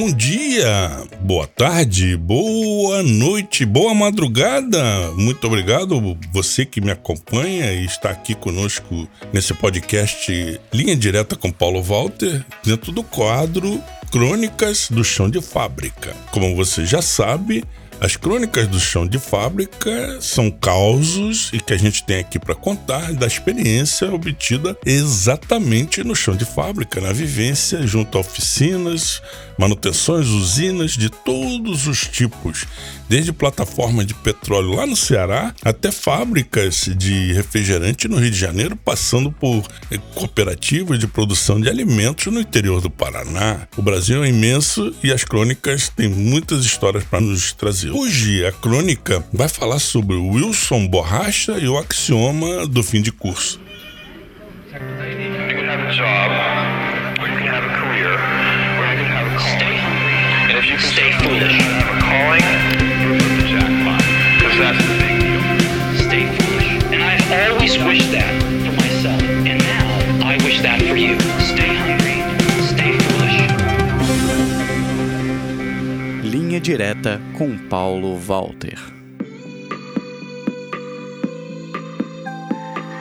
Bom dia, boa tarde, boa noite, boa madrugada. Muito obrigado você que me acompanha e está aqui conosco nesse podcast Linha Direta com Paulo Walter, dentro do quadro Crônicas do Chão de Fábrica. Como você já sabe, as crônicas do chão de fábrica são causos e que a gente tem aqui para contar da experiência obtida exatamente no chão de fábrica, na vivência junto a oficinas, manutenções, usinas de todos os tipos, desde plataforma de petróleo lá no Ceará até fábricas de refrigerante no Rio de Janeiro, passando por eh, cooperativas de produção de alimentos no interior do Paraná. O Brasil é imenso e as crônicas têm muitas histórias para nos trazer. Hoje a crônica vai falar sobre o Wilson Borracha e o axioma do fim de curso. Stay foolish. Direta com Paulo Walter.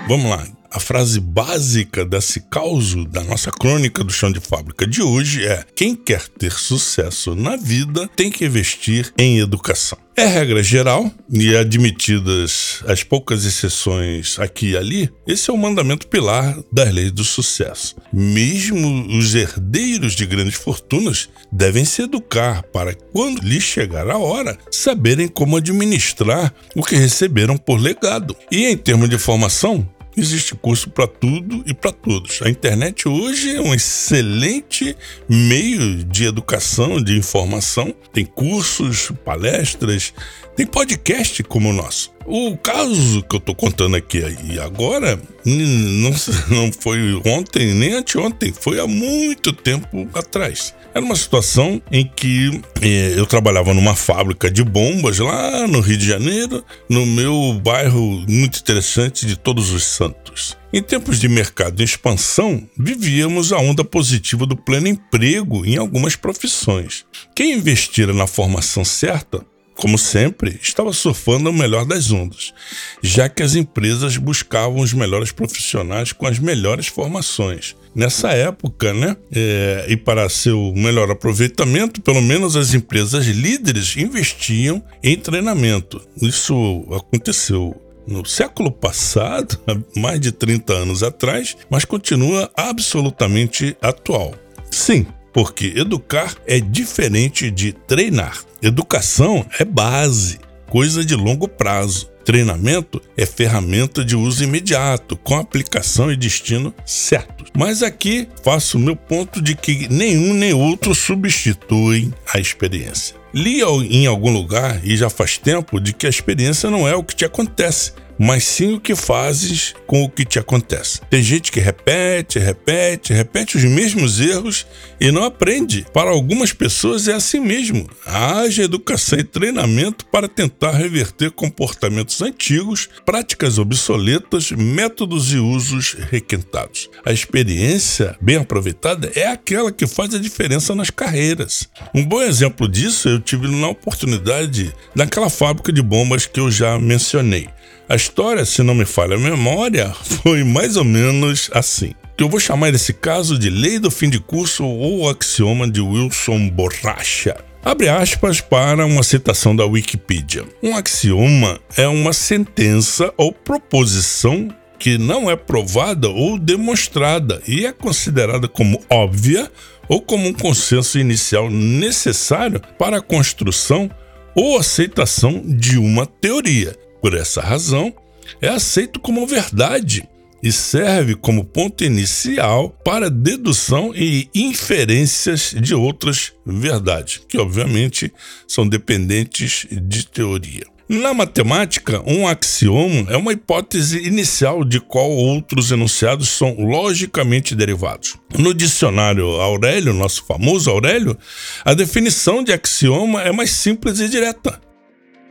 Vamos lá. A frase básica desse causo da nossa crônica do chão de fábrica de hoje é: quem quer ter sucesso na vida tem que investir em educação. É regra geral e admitidas as poucas exceções aqui e ali, esse é o mandamento pilar das leis do sucesso. Mesmo os herdeiros de grandes fortunas devem se educar para, quando lhes chegar a hora, saberem como administrar o que receberam por legado. E em termos de formação, Existe curso para tudo e para todos. A internet hoje é um excelente meio de educação, de informação. Tem cursos, palestras, tem podcast como o nosso. O caso que eu tô contando aqui e agora não, não foi ontem nem anteontem, foi há muito tempo atrás. Era uma situação em que eh, eu trabalhava numa fábrica de bombas lá no Rio de Janeiro, no meu bairro muito interessante de Todos os Santos. Em tempos de mercado em expansão, vivíamos a onda positiva do pleno emprego em algumas profissões. Quem investira na formação certa como sempre, estava surfando o melhor das ondas, já que as empresas buscavam os melhores profissionais com as melhores formações. Nessa época, né, é, e para seu melhor aproveitamento, pelo menos as empresas líderes investiam em treinamento. Isso aconteceu no século passado, mais de 30 anos atrás, mas continua absolutamente atual. Sim, porque educar é diferente de treinar. Educação é base, coisa de longo prazo. Treinamento é ferramenta de uso imediato, com aplicação e destino certos. Mas aqui faço o meu ponto de que nenhum nem outro substituem a experiência. Li em algum lugar, e já faz tempo, de que a experiência não é o que te acontece, mas sim o que fazes com o que te acontece. Tem gente que repete, repete, repete os mesmos erros e não aprende. Para algumas pessoas é assim mesmo. Haja educação e treinamento para tentar reverter comportamentos antigos, práticas obsoletas, métodos e usos requentados. A experiência bem aproveitada é aquela que faz a diferença nas carreiras. Um bom exemplo disso eu tive na oportunidade naquela fábrica de bombas que eu já mencionei. A história, se não me falha a memória, foi mais ou menos assim. Eu vou chamar esse caso de lei do fim de curso ou axioma de Wilson Borracha. Abre aspas para uma citação da Wikipedia. Um axioma é uma sentença ou proposição que não é provada ou demonstrada e é considerada como óbvia ou como um consenso inicial necessário para a construção ou aceitação de uma teoria, por essa razão, é aceito como verdade e serve como ponto inicial para dedução e inferências de outras verdades, que obviamente são dependentes de teoria. Na matemática, um axioma é uma hipótese inicial de qual outros enunciados são logicamente derivados. No dicionário Aurélio, nosso famoso Aurélio, a definição de axioma é mais simples e direta.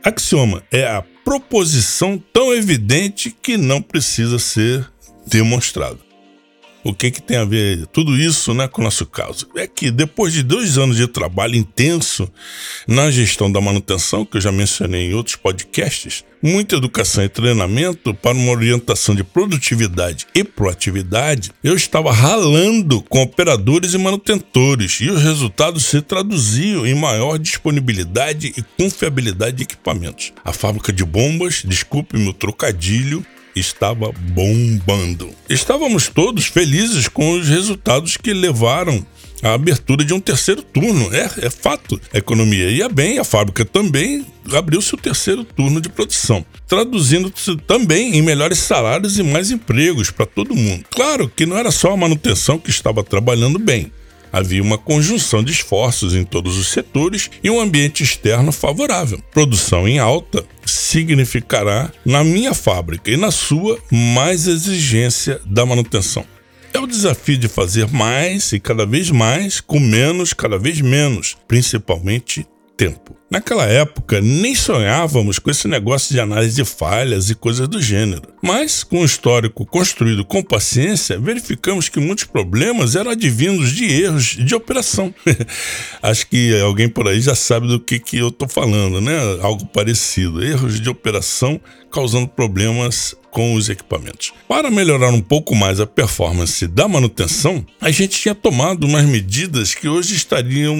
Axioma é a proposição tão evidente que não precisa ser demonstrado. O que, que tem a ver tudo isso né, com o nosso caso? É que depois de dois anos de trabalho intenso na gestão da manutenção, que eu já mencionei em outros podcasts, muita educação e treinamento para uma orientação de produtividade e proatividade, eu estava ralando com operadores e manutentores e os resultados se traduziam em maior disponibilidade e confiabilidade de equipamentos. A fábrica de bombas, desculpe-me o trocadilho, estava bombando. Estávamos todos felizes com os resultados que levaram à abertura de um terceiro turno. É, é fato. A economia ia bem, a fábrica também abriu seu terceiro turno de produção, traduzindo-se também em melhores salários e mais empregos para todo mundo. Claro que não era só a manutenção que estava trabalhando bem. Havia uma conjunção de esforços em todos os setores e um ambiente externo favorável. Produção em alta significará, na minha fábrica e na sua, mais exigência da manutenção. É o desafio de fazer mais e cada vez mais com menos, cada vez menos, principalmente tempo. Naquela época, nem sonhávamos com esse negócio de análise de falhas e coisas do gênero. Mas, com o histórico construído com paciência, verificamos que muitos problemas eram advindos de erros de operação. Acho que alguém por aí já sabe do que, que eu estou falando, né? Algo parecido. Erros de operação causando problemas com os equipamentos. Para melhorar um pouco mais a performance da manutenção, a gente tinha tomado umas medidas que hoje estariam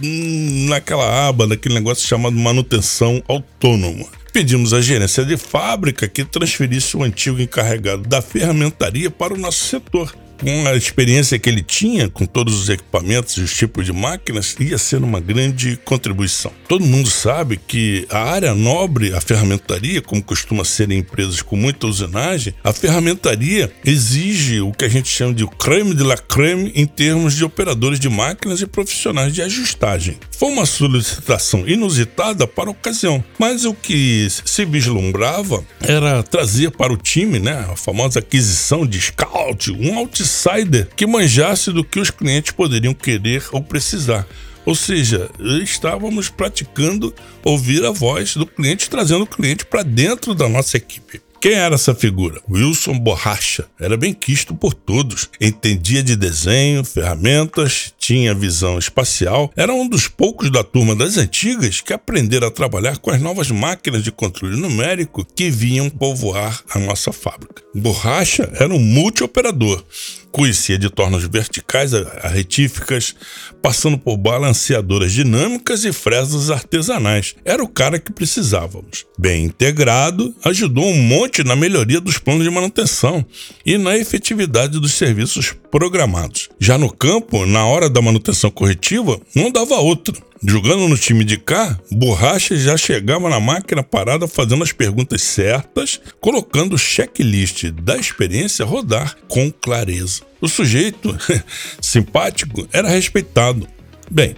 naquela aba, naquele negócio chamado manutenção autônoma. Pedimos à gerência de fábrica que transferisse o antigo encarregado da ferramentaria para o nosso setor com a experiência que ele tinha com todos os equipamentos e os tipos de máquinas, ia ser uma grande contribuição. Todo mundo sabe que a área nobre, a ferramentaria, como costuma ser em empresas com muita usinagem, a ferramentaria exige o que a gente chama de creme de la creme em termos de operadores de máquinas e profissionais de ajustagem. Foi uma solicitação inusitada para a ocasião, mas o que se vislumbrava era trazer para o time, né, a famosa aquisição de scout, um outsider que manjasse do que os clientes poderiam querer ou precisar. Ou seja, estávamos praticando ouvir a voz do cliente, trazendo o cliente para dentro da nossa equipe. Quem era essa figura? Wilson Borracha. Era bem quisto por todos. Entendia de desenho, ferramentas, tinha visão espacial. Era um dos poucos da turma das antigas que aprenderam a trabalhar com as novas máquinas de controle numérico que vinham povoar a nossa fábrica. Borracha era um multioperador conhecia de tornos verticais a retíficas, passando por balanceadoras dinâmicas e fresas artesanais. Era o cara que precisávamos. Bem integrado, ajudou um monte na melhoria dos planos de manutenção e na efetividade dos serviços programados. Já no campo, na hora da manutenção corretiva, não dava outra. Jogando no time de cá, Borracha já chegava na máquina parada fazendo as perguntas certas, colocando o checklist da experiência rodar com clareza. O sujeito, simpático, era respeitado. Bem,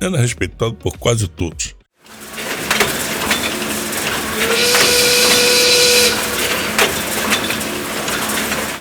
era respeitado por quase todos.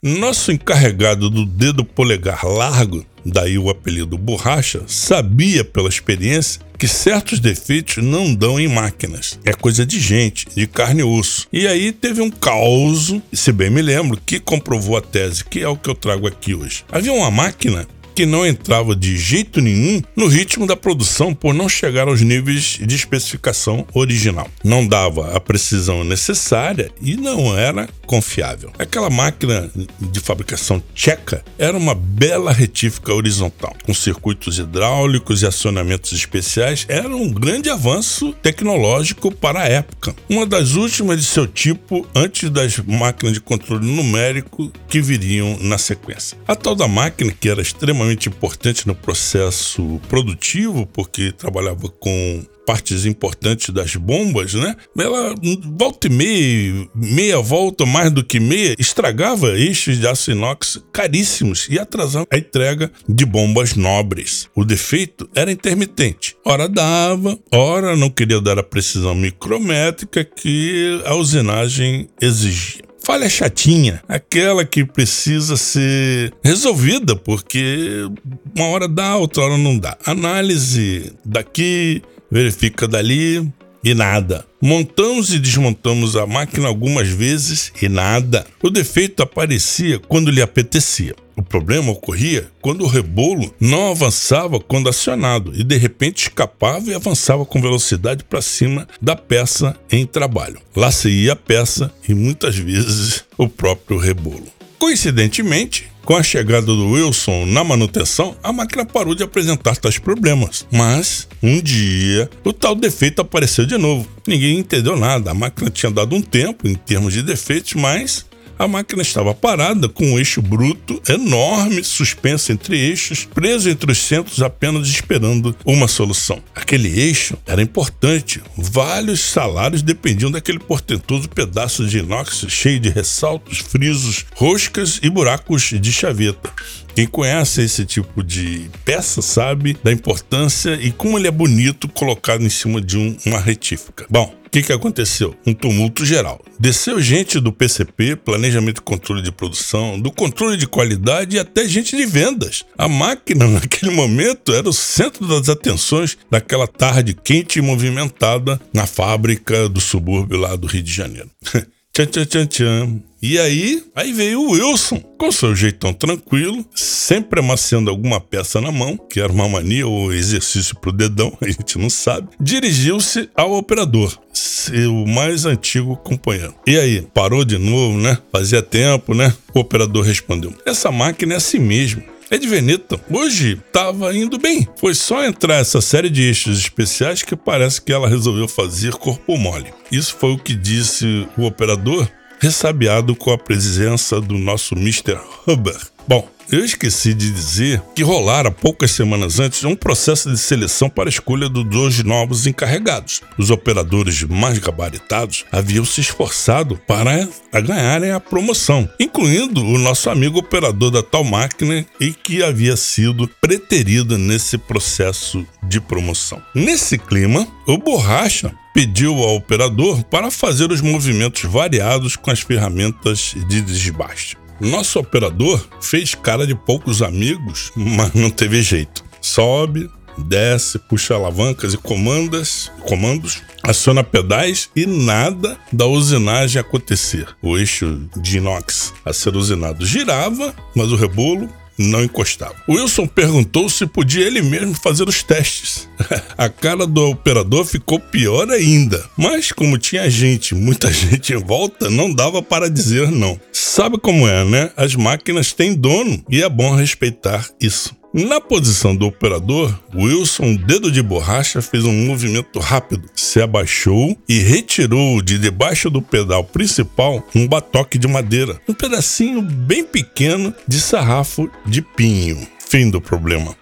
Nosso encarregado do dedo polegar largo, daí o apelido borracha, sabia pela experiência que certos defeitos não dão em máquinas. É coisa de gente, de carne e osso. E aí teve um caos, se bem me lembro, que comprovou a tese, que é o que eu trago aqui hoje. Havia uma máquina que não entrava de jeito nenhum no ritmo da produção por não chegar aos níveis de especificação original. Não dava a precisão necessária e não era confiável. Aquela máquina de fabricação tcheca era uma bela retífica horizontal, com circuitos hidráulicos e acionamentos especiais. Era um grande avanço tecnológico para a época. Uma das últimas de seu tipo antes das máquinas de controle numérico que viriam na sequência. A tal da máquina, que era extremamente importante no processo produtivo, porque trabalhava com partes importantes das bombas, né? Ela volta e meia, meia volta mais do que meia, estragava eixos de aço inox caríssimos e atrasava a entrega de bombas nobres. O defeito era intermitente. Ora dava, ora não queria dar a precisão micrométrica que a usinagem exigia falha chatinha, aquela que precisa ser resolvida, porque uma hora dá, outra hora não dá. Análise daqui, verifica dali, e nada. Montamos e desmontamos a máquina algumas vezes e nada. O defeito aparecia quando lhe apetecia. O problema ocorria quando o rebolo não avançava quando acionado e de repente escapava e avançava com velocidade para cima da peça em trabalho. Lá se ia a peça e muitas vezes o próprio rebolo. Coincidentemente, com a chegada do Wilson na manutenção, a máquina parou de apresentar tais problemas. Mas, um dia, o tal defeito apareceu de novo. Ninguém entendeu nada. A máquina tinha dado um tempo em termos de defeitos, mas a máquina estava parada com um eixo bruto enorme, suspenso entre eixos, preso entre os centros apenas esperando uma solução. Aquele eixo era importante. Vários salários dependiam daquele portentoso pedaço de inox cheio de ressaltos, frisos, roscas e buracos de chaveta. Quem conhece esse tipo de peça sabe da importância e como ele é bonito colocado em cima de um, uma retífica. Bom, o que, que aconteceu? Um tumulto geral. Desceu gente do PCP, Planejamento e Controle de Produção, do controle de qualidade e até gente de vendas. A máquina, naquele momento, era o centro das atenções daquela tarde quente e movimentada na fábrica do subúrbio lá do Rio de Janeiro. tchan, tchan, tchan, tchan. E aí, aí veio o Wilson, com seu jeitão tranquilo, sempre amassando alguma peça na mão, que era uma mania ou exercício pro dedão, a gente não sabe. Dirigiu-se ao operador, seu mais antigo companheiro. E aí, parou de novo, né? Fazia tempo, né? O operador respondeu: Essa máquina é assim mesmo. É de Veneta. Hoje estava indo bem. Foi só entrar essa série de eixos especiais que parece que ela resolveu fazer corpo mole. Isso foi o que disse o operador ressabiado com a presença do nosso Mr. Huber. Bom, eu esqueci de dizer que rolara poucas semanas antes um processo de seleção para a escolha dos dois novos encarregados. Os operadores mais gabaritados haviam se esforçado para ganharem a promoção, incluindo o nosso amigo operador da tal máquina e que havia sido preterido nesse processo de promoção. Nesse clima, o Borracha pediu ao operador para fazer os movimentos variados com as ferramentas de desbaste. Nosso operador fez cara de poucos amigos, mas não teve jeito. Sobe, desce, puxa alavancas e comandas, comandos, aciona pedais e nada da usinagem acontecer. O eixo de inox a ser usinado girava, mas o rebolo não encostava. Wilson perguntou se podia ele mesmo fazer os testes. A cara do operador ficou pior ainda, mas como tinha gente, muita gente em volta, não dava para dizer não. Sabe como é, né? As máquinas têm dono e é bom respeitar isso. Na posição do operador, Wilson, dedo de borracha, fez um movimento rápido, se abaixou e retirou de debaixo do pedal principal um batoque de madeira, um pedacinho bem pequeno de sarrafo de pinho. Fim do problema.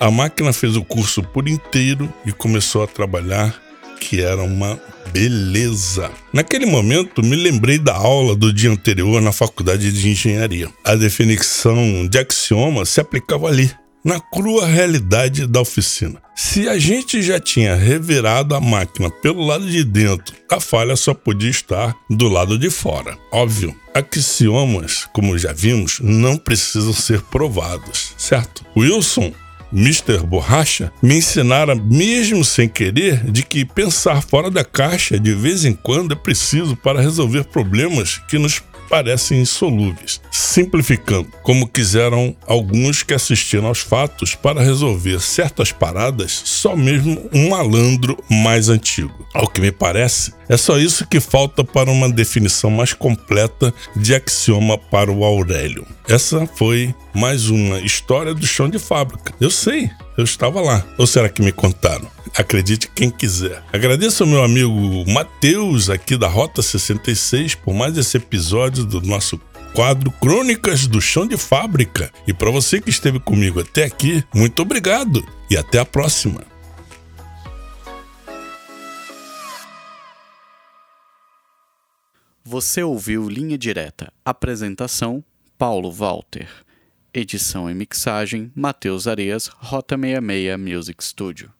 A máquina fez o curso por inteiro e começou a trabalhar, que era uma beleza. Naquele momento, me lembrei da aula do dia anterior na faculdade de engenharia. A definição de axioma se aplicava ali na crua realidade da oficina. Se a gente já tinha revirado a máquina pelo lado de dentro, a falha só podia estar do lado de fora. Óbvio, axiomas, como já vimos, não precisam ser provados, certo? Wilson Mr. Borracha me ensinara, mesmo sem querer, de que pensar fora da caixa de vez em quando é preciso para resolver problemas que nos parecem insolúveis, simplificando, como quiseram alguns que assistiram aos fatos para resolver certas paradas só mesmo um malandro mais antigo. Ao que me parece, é só isso que falta para uma definição mais completa de axioma para o Aurélio. Essa foi mais uma história do chão de fábrica. Eu sei, eu estava lá. Ou será que me contaram? Acredite quem quiser. Agradeço ao meu amigo Matheus, aqui da Rota 66, por mais esse episódio do nosso quadro Crônicas do Chão de Fábrica. E para você que esteve comigo até aqui, muito obrigado e até a próxima. Você ouviu Linha Direta. Apresentação: Paulo Walter. Edição e mixagem: Matheus Areias, Rota 66 Music Studio.